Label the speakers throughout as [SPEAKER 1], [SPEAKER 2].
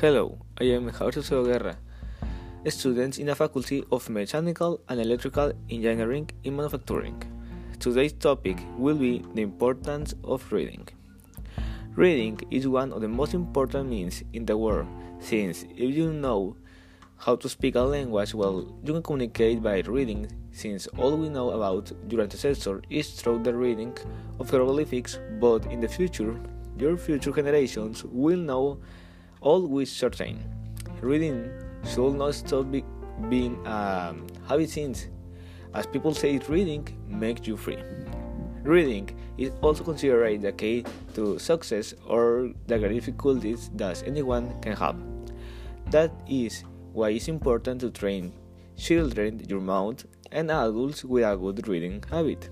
[SPEAKER 1] Hello, I am Jorge Guerra, a student in the Faculty of Mechanical and Electrical Engineering in Manufacturing. Today's topic will be the importance of reading. Reading is one of the most important means in the world, since if you know how to speak a language well, you can communicate by reading, since all we know about your ancestor is through the reading of hieroglyphics, but in the future, your future generations will know with certain. Reading should not stop be, being um, a habit since, as people say, reading makes you free. Reading is also considered the key to success or the great difficulties that anyone can have. That is why it's important to train children, your mouth, and adults with a good reading habit.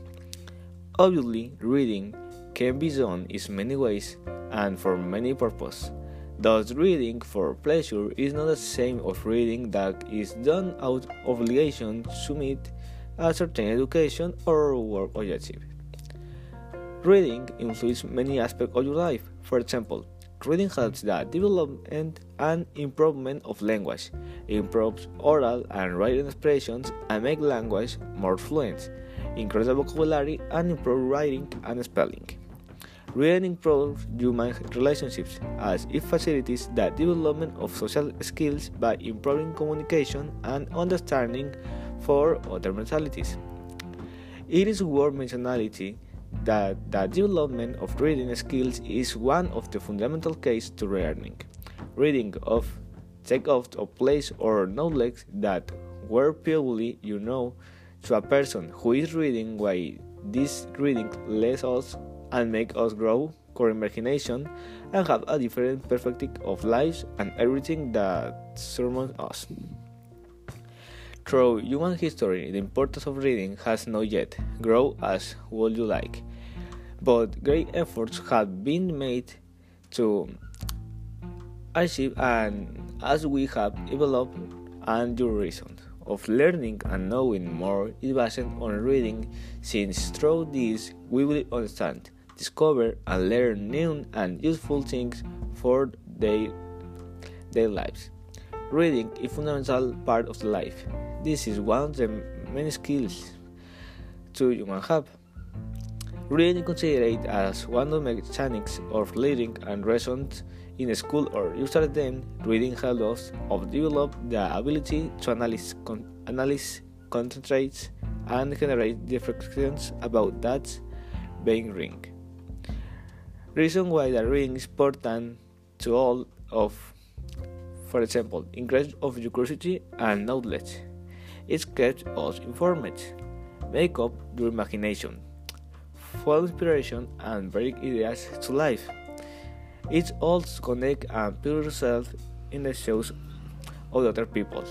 [SPEAKER 1] Obviously, reading can be done in many ways and for many purposes. Thus, reading for pleasure is not the same as reading that is done out of obligation to meet a certain education or work objective. Reading influences many aspects of your life. For example, reading helps the development and improvement of language, improves oral and written expressions, and make language more fluent, increase the vocabulary, and improve writing and spelling. Reading improves human relationships as it facilitates the development of social skills by improving communication and understanding for other mentalities. It is worth mentioning that the development of reading skills is one of the fundamental keys to learning. Reading of take off a place or knowledge that were previously you know to a person who is reading why this reading lets us and make us grow our imagination and have a different perspective of life and everything that surrounds us. Through human history, the importance of reading has not yet grown as would you like, but great efforts have been made to achieve and as we have developed and your reason of learning and knowing more is based on reading since through this we will understand discover and learn new and useful things for their, their lives. Reading is a fundamental part of the life. This is one of the many skills to human have. Reading considered as one of the mechanics of learning and lessons in school or usually then reading helps of develop the ability to analyze, con- analyze concentrate and generate reflections about that being ring reason why the ring is important to all of for example increase of your curiosity and knowledge it keeps us informed make up your imagination follow inspiration and bring ideas to life. It also connect and put yourself in the shoes of other people.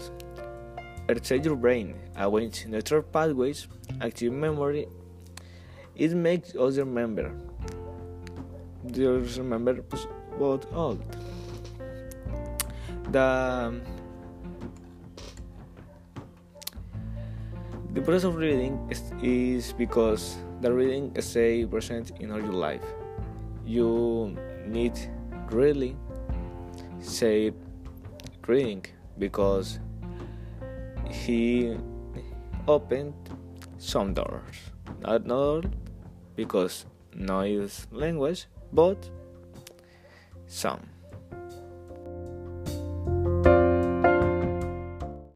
[SPEAKER 1] Exercise your brain arrange natural pathways active memory. It makes us remember just remember? What? All the the process of reading is, is because the reading stay present in all your life. You need really say reading because he opened some doors. Not all because no is language but some.